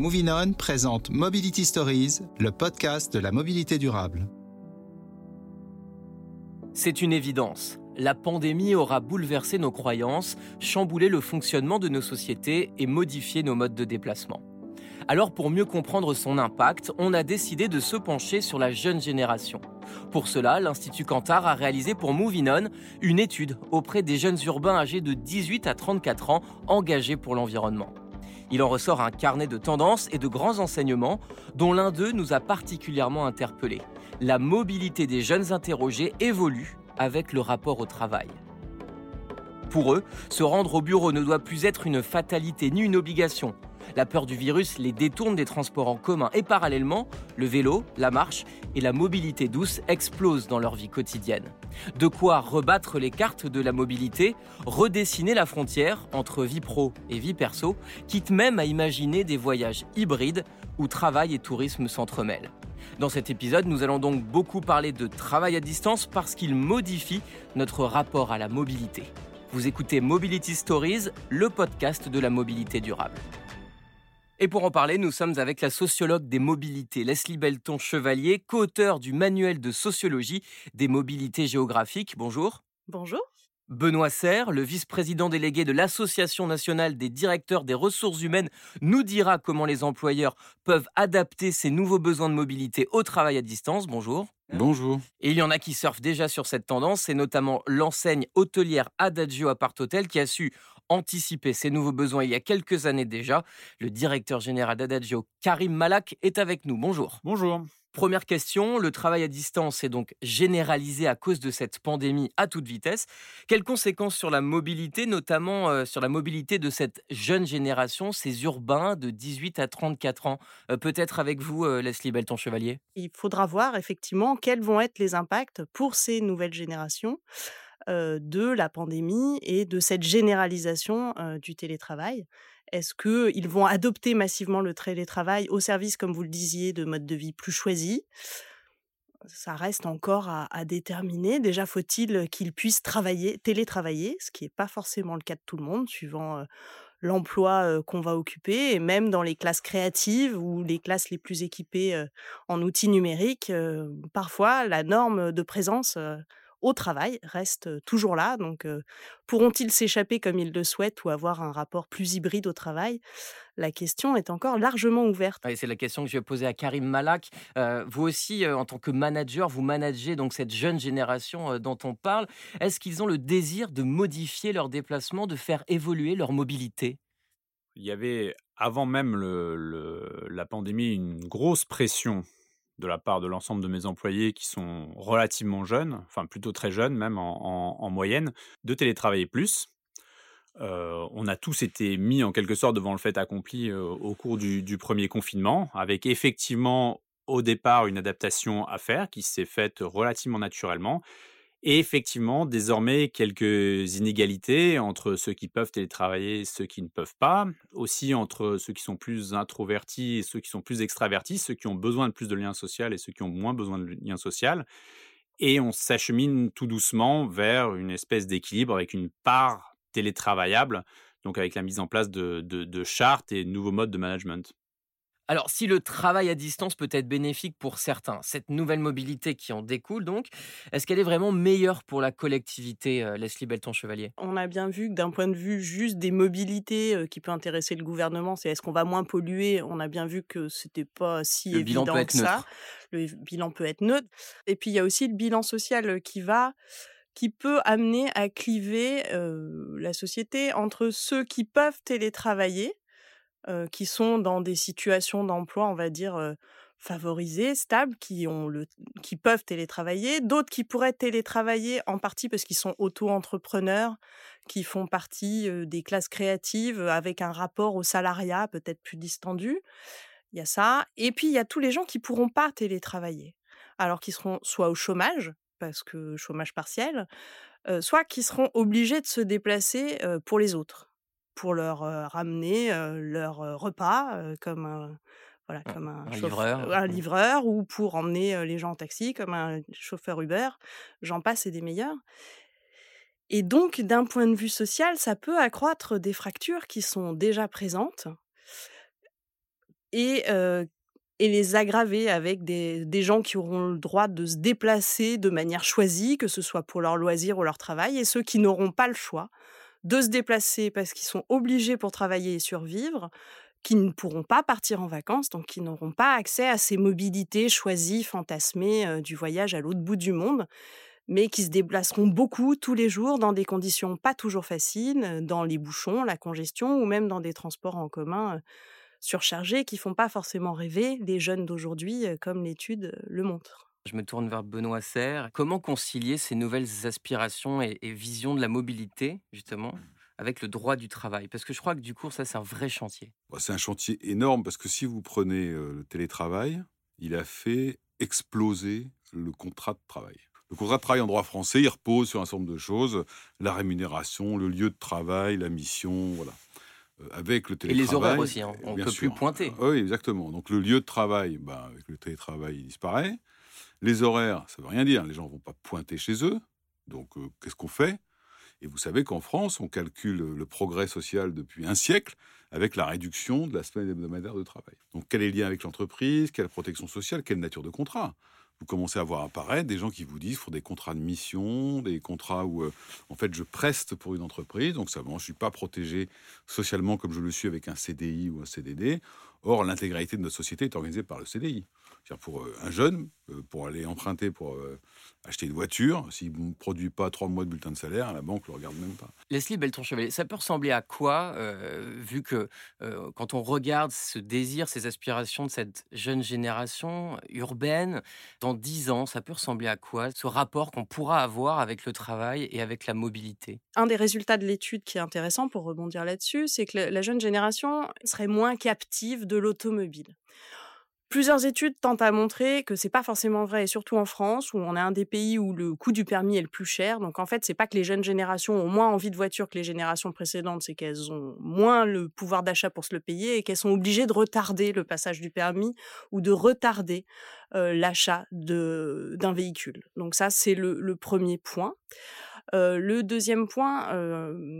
Moving On présente Mobility Stories, le podcast de la mobilité durable. C'est une évidence. La pandémie aura bouleversé nos croyances, chamboulé le fonctionnement de nos sociétés et modifié nos modes de déplacement. Alors pour mieux comprendre son impact, on a décidé de se pencher sur la jeune génération. Pour cela, l'Institut Cantar a réalisé pour Moving On une étude auprès des jeunes urbains âgés de 18 à 34 ans engagés pour l'environnement. Il en ressort un carnet de tendances et de grands enseignements dont l'un d'eux nous a particulièrement interpellés. La mobilité des jeunes interrogés évolue avec le rapport au travail. Pour eux, se rendre au bureau ne doit plus être une fatalité ni une obligation. La peur du virus les détourne des transports en commun et parallèlement, le vélo, la marche et la mobilité douce explosent dans leur vie quotidienne. De quoi rebattre les cartes de la mobilité, redessiner la frontière entre vie pro et vie perso, quitte même à imaginer des voyages hybrides où travail et tourisme s'entremêlent. Dans cet épisode, nous allons donc beaucoup parler de travail à distance parce qu'il modifie notre rapport à la mobilité. Vous écoutez Mobility Stories, le podcast de la mobilité durable. Et pour en parler, nous sommes avec la sociologue des mobilités, Leslie Belton Chevalier, co-auteur du manuel de sociologie des mobilités géographiques. Bonjour. Bonjour. Benoît Serre, le vice-président délégué de l'Association nationale des directeurs des ressources humaines, nous dira comment les employeurs peuvent adapter ces nouveaux besoins de mobilité au travail à distance. Bonjour. Bonjour. Et il y en a qui surfent déjà sur cette tendance, c'est notamment l'enseigne hôtelière Adagio Apart Hotel qui a su anticiper ces nouveaux besoins il y a quelques années déjà. Le directeur général d'Adagio, Karim Malak, est avec nous. Bonjour. Bonjour. Première question, le travail à distance est donc généralisé à cause de cette pandémie à toute vitesse. Quelles conséquences sur la mobilité, notamment euh, sur la mobilité de cette jeune génération, ces urbains de 18 à 34 ans? Euh, Peut-être avec vous, euh, Leslie Belton-Chevalier Il faudra voir effectivement quels vont être les impacts pour ces nouvelles générations de la pandémie et de cette généralisation du télétravail? Est-ce qu'ils vont adopter massivement le télétravail au service, comme vous le disiez, de modes de vie plus choisis ça reste encore à, déterminer. Déjà, faut-il qu'ils puissent travailler, télétravailler, ce qui n'est pas forcément le cas de tout le monde, suivant l'emploi qu'on va occuper. Et même dans les classes créatives ou les classes les plus équipées en outils numériques, parfois la norme de présence au travail reste toujours là. Donc, pourront-ils s'échapper comme ils le souhaitent ou avoir un rapport plus hybride au travail? La question est encore largement ouverte. c'est la question que je vais poser à Karim Malak. vous aussi, en tant que manager, vous managez donc cette jeune génération dont on parle. Est-ce qu'ils ont le désir de modifier leur déplacement, de faire évoluer leur mobilité? Il y avait avant même la pandémie une grosse pression de la part de l'ensemble de mes employés qui sont relativement jeunes, enfin plutôt très jeunes même en, moyenne, de télétravailler plus. Euh, on a tous été mis en quelque sorte devant le fait accompli euh, au cours du, premier confinement, avec effectivement au départ une adaptation à faire qui s'est faite relativement naturellement, et effectivement, désormais, quelques inégalités entre ceux qui peuvent télétravailler et ceux qui ne peuvent pas. Aussi entre ceux qui sont plus introvertis et ceux qui sont plus extravertis, ceux qui ont besoin de plus de liens sociaux et ceux qui ont moins besoin de liens sociaux. Et on s'achemine tout doucement vers une espèce d'équilibre avec une part télétravaillable, donc avec la mise en place de, de chartes et de nouveaux modes de management. Alors, si le travail à distance peut être bénéfique pour certains, cette nouvelle mobilité qui en découle donc, est-ce qu'elle est vraiment meilleure pour la collectivité, euh, Leslie Belton-Chevalier? On a bien vu que d'un point de vue juste des mobilités euh, qui peut intéresser le gouvernement, c'est est-ce qu'on va moins polluer? On a bien vu que c'était pas si le évident bilan peut être que ça. Le bilan peut être neutre. Et puis il y a aussi le bilan social euh, qui va qui peut amener à cliver la société entre ceux qui peuvent télétravailler qui sont dans des situations d'emploi, on va dire, favorisées, stables, qui, ont le, qui peuvent télétravailler, d'autres qui pourraient télétravailler en partie parce qu'ils sont auto-entrepreneurs, qui font partie des classes créatives avec un rapport au salariat peut-être plus distendu. Il y a ça. Et puis, il y a tous les gens qui pourront pas télétravailler. Alors qu'ils seront soit au chômage, parce que chômage partiel, soit qui seront obligés de se déplacer pour les autres pour leur ramener leur repas comme un voilà comme un, livreur, un livreur ou pour emmener les gens en taxi comme un chauffeur Uber, j'en passe et des meilleurs. Et donc d'un point de vue social, ça peut accroître des fractures qui sont déjà présentes et, et les aggraver avec des, des, gens qui auront le droit de se déplacer de manière choisie, que ce soit pour leur loisir ou leur travail, et ceux qui n'auront pas le choix de se déplacer parce qu'ils sont obligés pour travailler et survivre, qui ne pourront pas partir en vacances, donc qui n'auront pas accès à ces mobilités choisies, fantasmées du voyage à l'autre bout du monde, mais qui se déplaceront beaucoup tous les jours dans des conditions pas toujours faciles, dans les bouchons, la congestion, ou même dans des transports en commun surchargés qui font pas forcément rêver les jeunes d'aujourd'hui, comme l'étude le montre. Je me tourne vers Benoît Serre. Comment concilier ces nouvelles aspirations et, et visions de la mobilité, justement, avec le droit du travail? Parce que je crois que du coup, ça, c'est un vrai chantier. Bah, c'est un chantier énorme parce que si vous prenez le télétravail, il a fait exploser le contrat de travail. Le contrat de travail en droit français, il repose sur un certain nombre de choses la rémunération, le lieu de travail, la mission, voilà. avec le télétravail. Et les horaires aussi, hein. on ne peut plus pointer. Oui, exactement. Donc le lieu de travail, bah, avec le télétravail, il disparaît. Les horaires, ça ne veut rien dire. Les gens ne vont pas pointer chez eux. Donc qu'est-ce qu'on fait? Et vous savez qu'en France, on calcule le progrès social depuis un siècle avec la réduction de la semaine hebdomadaire de travail. Donc quel est le lien avec l'entreprise? Quelle protection sociale? Quelle nature de contrat? Vous commencez à voir apparaître des gens qui vous disent faut des contrats de mission, des contrats où euh, en fait je preste pour une entreprise, donc ça, bon, je suis pas protégé socialement comme je le suis avec un CDI ou un CDD. Or l'intégralité de notre société est organisée par le CDI. Pour euh, un jeune, euh, pour aller emprunter pour acheter une voiture, s'il ne produit pas trois mois de bulletin de salaire, la banque ne le regarde même pas. Leslie Belton-Chevalier, ça peut ressembler à quoi, euh, vu que euh, quand on regarde ce désir, ces aspirations de cette jeune génération urbaine, dans dix ans, ça peut ressembler à quoi, ce rapport qu'on pourra avoir avec le travail et avec la mobilité? Un des résultats de l'étude qui est intéressant pour rebondir là-dessus, c'est que la jeune génération serait moins captive de l'automobile. Plusieurs études tentent à montrer que c'est pas forcément vrai, et surtout en France, où on est un des pays où le coût du permis est le plus cher. Donc en fait, c'est pas que les jeunes générations ont moins envie de voiture que les générations précédentes, c'est qu'elles ont moins le pouvoir d'achat pour se le payer et qu'elles sont obligées de retarder le passage du permis ou de retarder euh, l'achat d'un véhicule. Donc ça, c'est le, le premier point le deuxième point,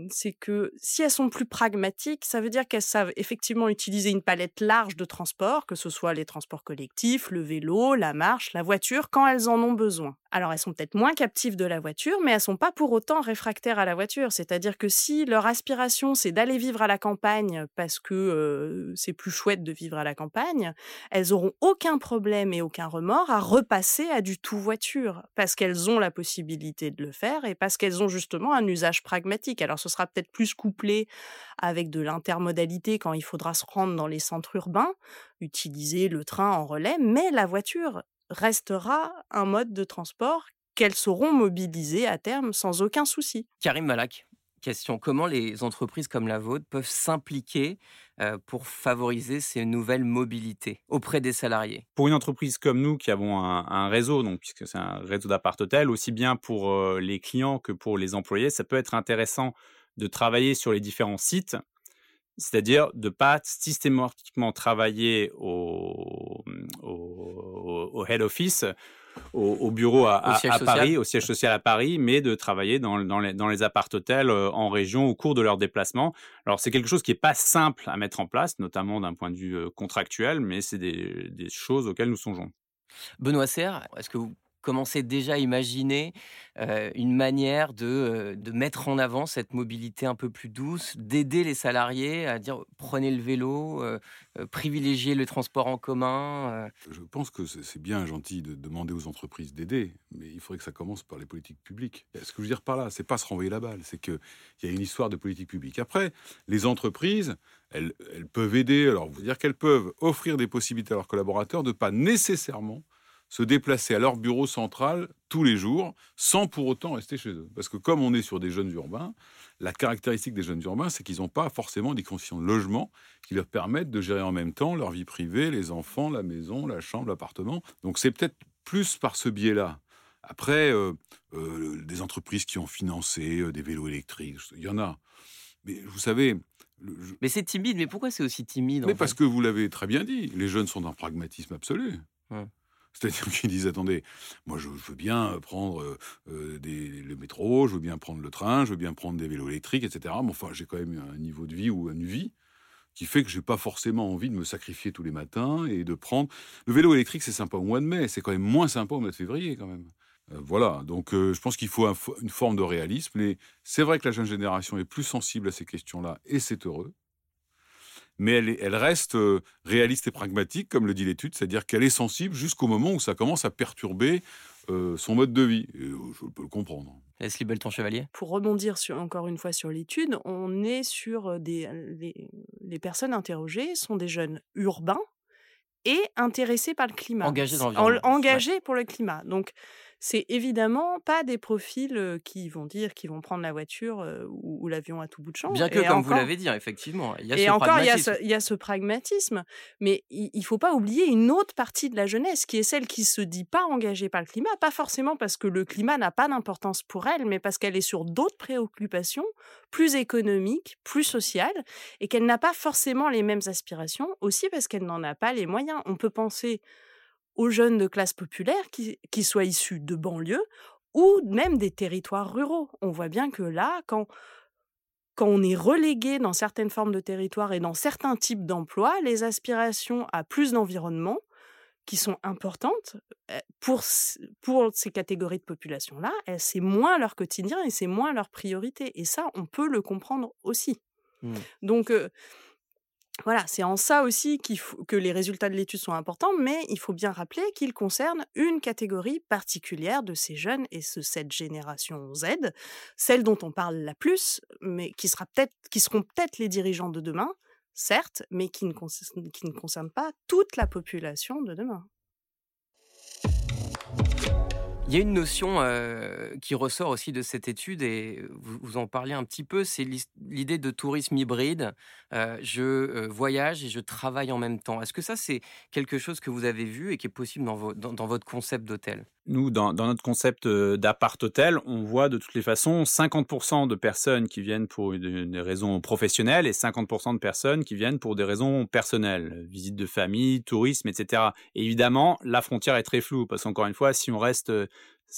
c'est que si elles sont plus pragmatiques, ça veut dire qu'elles savent effectivement utiliser une palette large de transports, que ce soit les transports collectifs, le vélo, la marche, la voiture, quand elles en ont besoin. Alors elles sont peut-être moins captives de la voiture, mais elles sont pas pour autant réfractaires à la voiture. C'est-à-dire que si leur aspiration c'est d'aller vivre à la campagne parce que c'est plus chouette de vivre à la campagne, elles auront aucun problème et aucun remords à repasser à du tout voiture parce qu'elles ont la possibilité de le faire et parce qu'elles ont justement un usage pragmatique. Alors ce sera peut-être plus couplé avec de l'intermodalité quand il faudra se rendre dans les centres urbains, utiliser le train en relais, mais la voiture restera un mode de transport qu'elles sauront mobiliser à terme sans aucun souci. Karim Malak, question. Comment les entreprises comme la vôtre peuvent s'impliquer pour favoriser ces nouvelles mobilités auprès des salariés? Pour une entreprise comme nous qui avons un, réseau, donc puisque c'est un réseau d'appart-hôtel, aussi bien pour les clients que pour les employés, ça peut être intéressant de travailler sur les différents sites c'est-à-dire de ne pas systématiquement travailler au, au, head office, au, bureau à, Paris, au siège social à Paris, mais de travailler dans, dans les, dans les appart-hôtels euh, en région au cours de leur déplacement. Alors c'est quelque chose qui n'est pas simple à mettre en place, notamment d'un point de vue euh, contractuel, mais c'est des, des choses auxquelles nous songeons. Benoît Serre, est-ce que vous commencer déjà à imaginer une manière de, de, mettre en avant cette mobilité un peu plus douce, d'aider les salariés à dire prenez le vélo, privilégiez le transport en commun. Je pense que c'est bien gentil de demander aux entreprises d'aider, mais il faudrait que ça commence par les politiques publiques. Ce que je veux dire par là, c'est pas se renvoyer la balle, c'est qu'il y a une histoire de politique publique. Après, les entreprises, elles, elles peuvent aider. Alors, vous dire qu'elles peuvent offrir des possibilités à leurs collaborateurs de ne pas nécessairement se déplacer à leur bureau central tous les jours sans pour autant rester chez eux. Parce que comme on est sur des jeunes urbains, la caractéristique des jeunes urbains, c'est qu'ils n'ont pas forcément des conditions de logement qui leur permettent de gérer en même temps leur vie privée, les enfants, la maison, la chambre, l'appartement. Donc c'est peut-être plus par ce biais-là. Après, euh, euh, des entreprises qui ont financé euh, des vélos électriques, il y en a. Mais vous savez, Mais c'est timide, mais pourquoi c'est aussi timide Mais parce que vous l'avez très bien dit, les jeunes sont d'un pragmatisme absolu. C'est-à-dire qu'ils disent attendez, moi je, veux bien prendre euh, euh, le métro, je veux bien prendre le train, je veux bien prendre des vélos électriques, etc. Mais enfin, j'ai quand même un niveau de vie ou une vie. qui fait que j'ai pas forcément envie de me sacrifier tous les matins et de prendre. Le vélo électrique, c'est sympa au mois de mai, c'est quand même moins sympa au mois de février, quand même. Euh, voilà, donc euh, je pense qu'il faut une forme de réalisme. C'est vrai que la jeune génération est plus sensible à ces questions-là, et c'est heureux. Mais elle, elle reste euh, réaliste et pragmatique, comme le dit l'étude, c'est-à-dire qu'elle est sensible jusqu'au moment où ça commence à perturber son mode de vie. Et je peux le comprendre. Leslie Belton Chevalier. Pour rebondir sur, encore une fois sur l'étude, on est sur des les, personnes interrogées sont des jeunes urbains et intéressés par le climat, engagés dans l'environnement, engagés pour le climat. Donc c'est évidemment pas des profils qui vont dire qu'ils vont prendre la voiture ou, l'avion à tout bout de champ. Bien que, comme vous l'avez dit, effectivement, il y a et encore, il y, a ce, il y a ce pragmatisme. Mais il ne faut pas oublier une autre partie de la jeunesse, qui est celle qui se dit pas engagée par le climat, pas forcément parce que le climat n'a pas d'importance pour elle, mais parce qu'elle est sur d'autres préoccupations plus économiques, plus sociales, et qu'elle n'a pas forcément les mêmes aspirations, aussi parce qu'elle n'en a pas les moyens. On peut penser aux jeunes de classe populaire, qui, soient issus de banlieues ou même des territoires ruraux. On voit bien que là, quand, quand on est relégué dans certaines formes de territoires et dans certains types d'emplois, les aspirations à plus d'environnement, qui sont importantes eh, pour, pour ces catégories de population-là, eh, c'est moins leur quotidien et c'est moins leur priorité. Et ça, on peut le comprendre aussi. Mmh. Donc, voilà, c'est en ça aussi que les résultats de l'étude sont importants, mais il faut bien rappeler qu'ils concernent une catégorie particulière de ces jeunes et de cette génération Z, celle dont on parle la plus, mais qui, sera peut qui seront peut-être les dirigeants de demain, certes, mais qui ne, qui ne pas toute la population de demain. Il y a une notion qui ressort aussi de cette étude, et vous, en parlez un petit peu, c'est l'idée de tourisme hybride. je voyage et je travaille en même temps. Est-ce que ça, c'est quelque chose que vous avez vu et qui est possible dans, dans, votre concept d'hôtel? Nous, dans, notre concept d'appart-hôtel, on voit de toutes les façons 50% de personnes qui viennent pour des raisons professionnelles et 50% de personnes qui viennent pour des raisons personnelles, visite de famille, tourisme, etc. évidemment, la frontière est très floue, parce qu'encore une fois, si on reste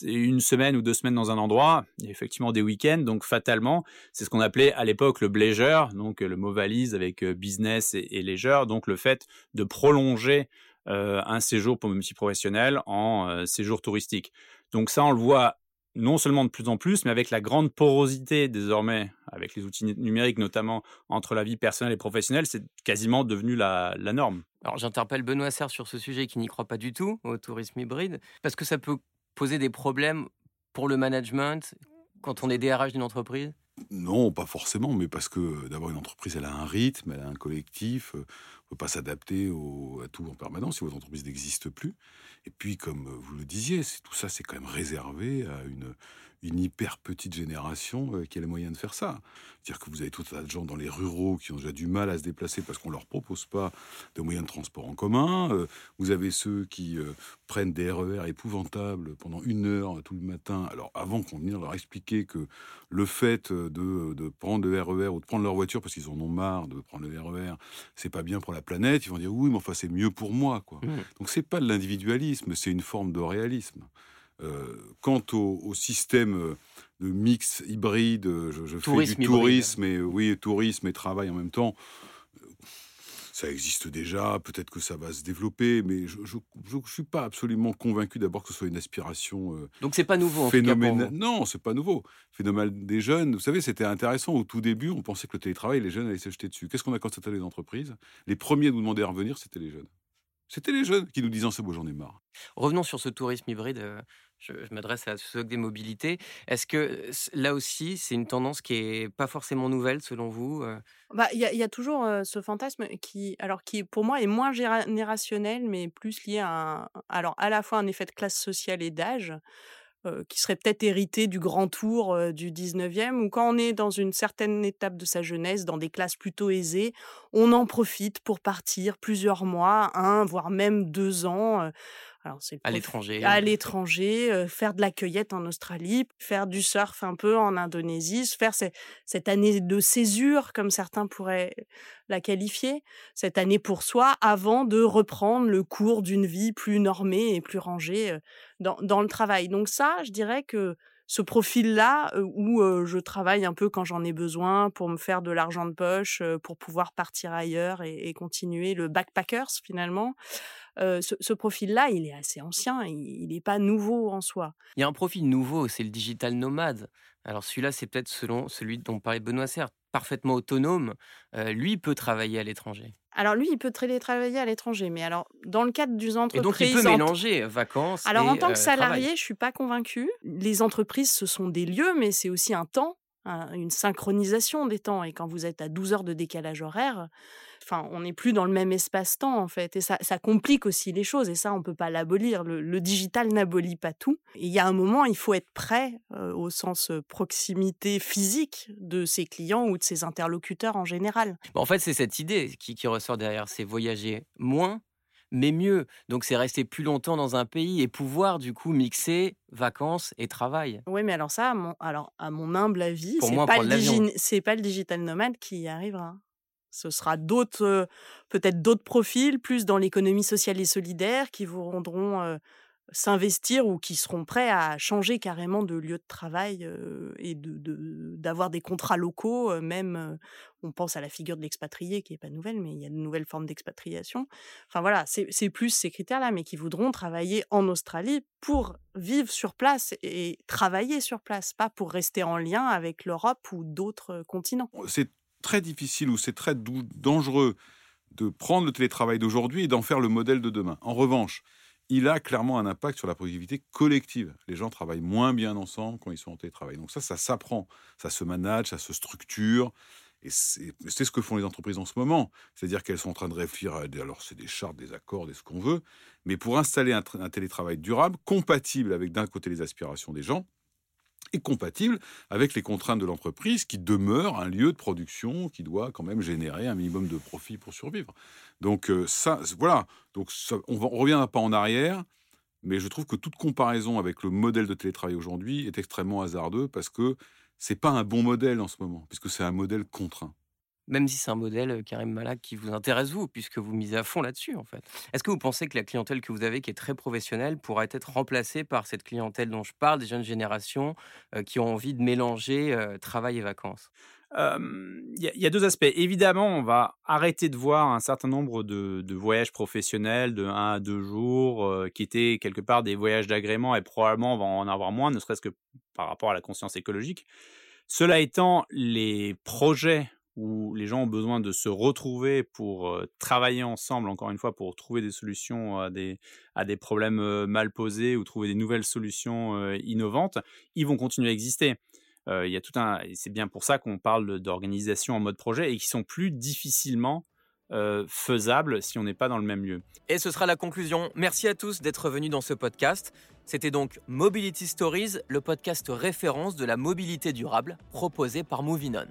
une semaine ou deux semaines dans un endroit, il y a effectivement des week-ends, donc fatalement, c'est ce qu'on appelait à l'époque le bleisure, donc le mot valise avec business et, leisure, donc le fait de prolonger un séjour pour même si professionnel en séjour touristique. Donc ça, on le voit non seulement de plus en plus, mais avec la grande porosité désormais, avec les outils numériques notamment, entre la vie personnelle et professionnelle, c'est quasiment devenu la, la norme. Alors j'interpelle Benoît Serre sur ce sujet qui n'y croit pas du tout au tourisme hybride, parce que ça peut poser des problèmes pour le management quand on est DRH d'une entreprise? Non, pas forcément, mais parce que d'abord une entreprise, elle a un rythme, elle a un collectif, euh, peut pas s'adapter à tout en permanence si votre entreprise n'existe plus. Et puis, comme vous le disiez, tout ça, c'est quand même réservé à une, hyper petite génération euh, qui a les moyens de faire ça. C'est-à-dire que vous avez tout un tas de gens dans les ruraux qui ont déjà du mal à se déplacer parce qu'on leur propose pas de moyens de transport en commun. Euh, vous avez ceux qui euh, prennent des RER épouvantables pendant une heure tout le matin. Alors avant qu'on vienne leur expliquer que le fait de, de, prendre le RER e ou de prendre leur voiture parce qu'ils en ont marre de prendre le RER, e c'est pas bien pour la planète, ils vont dire oui, mais enfin c'est mieux pour moi, quoi. Mmh. Donc c'est pas de l'individualisme, c'est une forme de réalisme. Euh, quant au, système euh, de mix hybride, euh, je, fais du tourisme et oui, tourisme et travail en même temps. Ça existe déjà, peut-être que ça va se développer, mais je ne suis pas absolument convaincu d'abord que ce soit une aspiration. Donc c'est pas nouveau. En phénomène... Non, c'est pas nouveau. Phénomène des jeunes. Vous savez, c'était intéressant au tout début. On pensait que le télétravail, les jeunes allaient se jeter dessus. Qu'est-ce qu'on a constaté les entreprises? Les premiers à nous demander à revenir, c'était les jeunes. C'était les jeunes qui nous disaient c'est beau, j'en ai marre. Revenons sur ce tourisme hybride. Je, m'adresse à ceux des mobilités. Est-ce que là aussi, c'est une tendance qui est pas forcément nouvelle selon vous bah, Il y, a toujours ce fantasme qui, alors, qui pour moi est moins générationnel, mais plus lié à, alors, à la fois un effet de classe sociale et d'âge. Qui serait peut-être hérité du grand tour du 19e, ou quand on est dans une certaine étape de sa jeunesse, dans des classes plutôt aisées, on en profite pour partir plusieurs mois, un, voire même deux ans alors, c'est à l'étranger. À l'étranger, faire de la cueillette en Australie, faire du surf un peu en Indonésie, faire cette année de césure, comme certains pourraient la qualifier, cette année pour soi, avant de reprendre le cours d'une vie plus normée et plus rangée dans, dans le travail. Donc ça, je dirais que ce profil-là où je travaille un peu quand j'en ai besoin pour me faire de l'argent de poche, pour pouvoir partir ailleurs et, continuer le backpackers finalement. ce, profil-là, il est assez ancien, il n'est pas nouveau en soi. Il y a un profil nouveau, c'est le digital nomade. Alors celui-là, c'est peut-être selon celui dont parlait Benoît Serre, parfaitement autonome. lui peut travailler à l'étranger. Alors lui, il peut télétravailler à l'étranger, mais alors dans le cadre d'une entreprise... Et donc il peut mélanger vacances Alors en tant que salarié, je suis pas convaincue. Les entreprises, ce sont des lieux, mais c'est aussi un temps, une synchronisation des temps. Et quand vous êtes à 12 heures de décalage horaire, enfin, on n'est plus dans le même espace-temps en fait, et ça, complique aussi les choses. Et ça, on peut pas l'abolir. Le, digital n'abolit pas tout. Et il y a un moment, il faut être prêt au sens proximité physique de ses clients ou de ses interlocuteurs en général. En fait, c'est cette idée qui, ressort derrière, c'est voyager moins mais mieux. Donc c'est rester plus longtemps dans un pays et pouvoir du coup mixer vacances et travail. Oui, mais alors ça, à mon, alors, à mon humble avis, c'est pas, le pas le digital nomade qui y arrivera. Ce sera d'autres, peut-être d'autres profils, plus dans l'économie sociale et solidaire, qui vous rendront s'investir ou qui seront prêts à changer carrément de lieu de travail et de, d'avoir des contrats locaux. même, on pense à la figure de l'expatrié qui n'est pas nouvelle, mais il y a de nouvelles formes d'expatriation. Enfin voilà, c'est, c'est plus ces critères-là, mais qui voudront travailler en Australie pour vivre sur place et travailler sur place, pas pour rester en lien avec l'Europe ou d'autres continents. C'est très difficile ou c'est très dangereux de prendre le télétravail d'aujourd'hui et d'en faire le modèle de demain. En revanche, il a clairement un impact sur la productivité collective. Les gens travaillent moins bien ensemble quand ils sont en télétravail. Donc ça, ça s'apprend, ça se manage, ça se structure. Et c'est ce que font les entreprises en ce moment. C'est-à-dire qu'elles sont en train de réfléchir à alors c'est des chartes, des accords, des ce qu'on veut, mais pour installer un télétravail durable, compatible avec d'un côté les aspirations des gens, est compatible avec les contraintes de l'entreprise qui demeure un lieu de production qui doit quand même générer un minimum de profit pour survivre. Donc euh, ça, voilà. Donc on ne reviendra pas en arrière, mais je trouve que toute comparaison avec le modèle de télétravail aujourd'hui est extrêmement hasardeux parce que c'est pas un bon modèle en ce moment, puisque c'est un modèle contraint même si c'est un modèle Karim Malak qui vous intéresse vous, puisque vous misez à fond là-dessus en fait. Est-ce que vous pensez que la clientèle que vous avez, qui est très professionnelle, pourrait être remplacée par cette clientèle dont je parle, des jeunes générations qui ont envie de mélanger travail et vacances? Il y, a deux aspects. Évidemment, on va arrêter de voir un certain nombre de, voyages professionnels de 1 à 2 jours qui étaient quelque part des voyages d'agrément et probablement on va en avoir moins, ne serait-ce que par rapport à la conscience écologique. Cela étant, les projets où les gens ont besoin de se retrouver pour travailler ensemble, encore une fois, pour trouver des solutions à des, à des problèmes mal posés ou trouver des nouvelles solutions innovantes, ils vont continuer à exister. Il y a tout un, c'est bien pour ça qu'on parle d'organisation en mode projet et qui sont plus difficilement faisables si on n'est pas dans le même lieu. Et ce sera la conclusion. Merci à tous d'être venus dans ce podcast. C'était donc Mobility Stories, le podcast référence de la mobilité durable proposé par Movinon.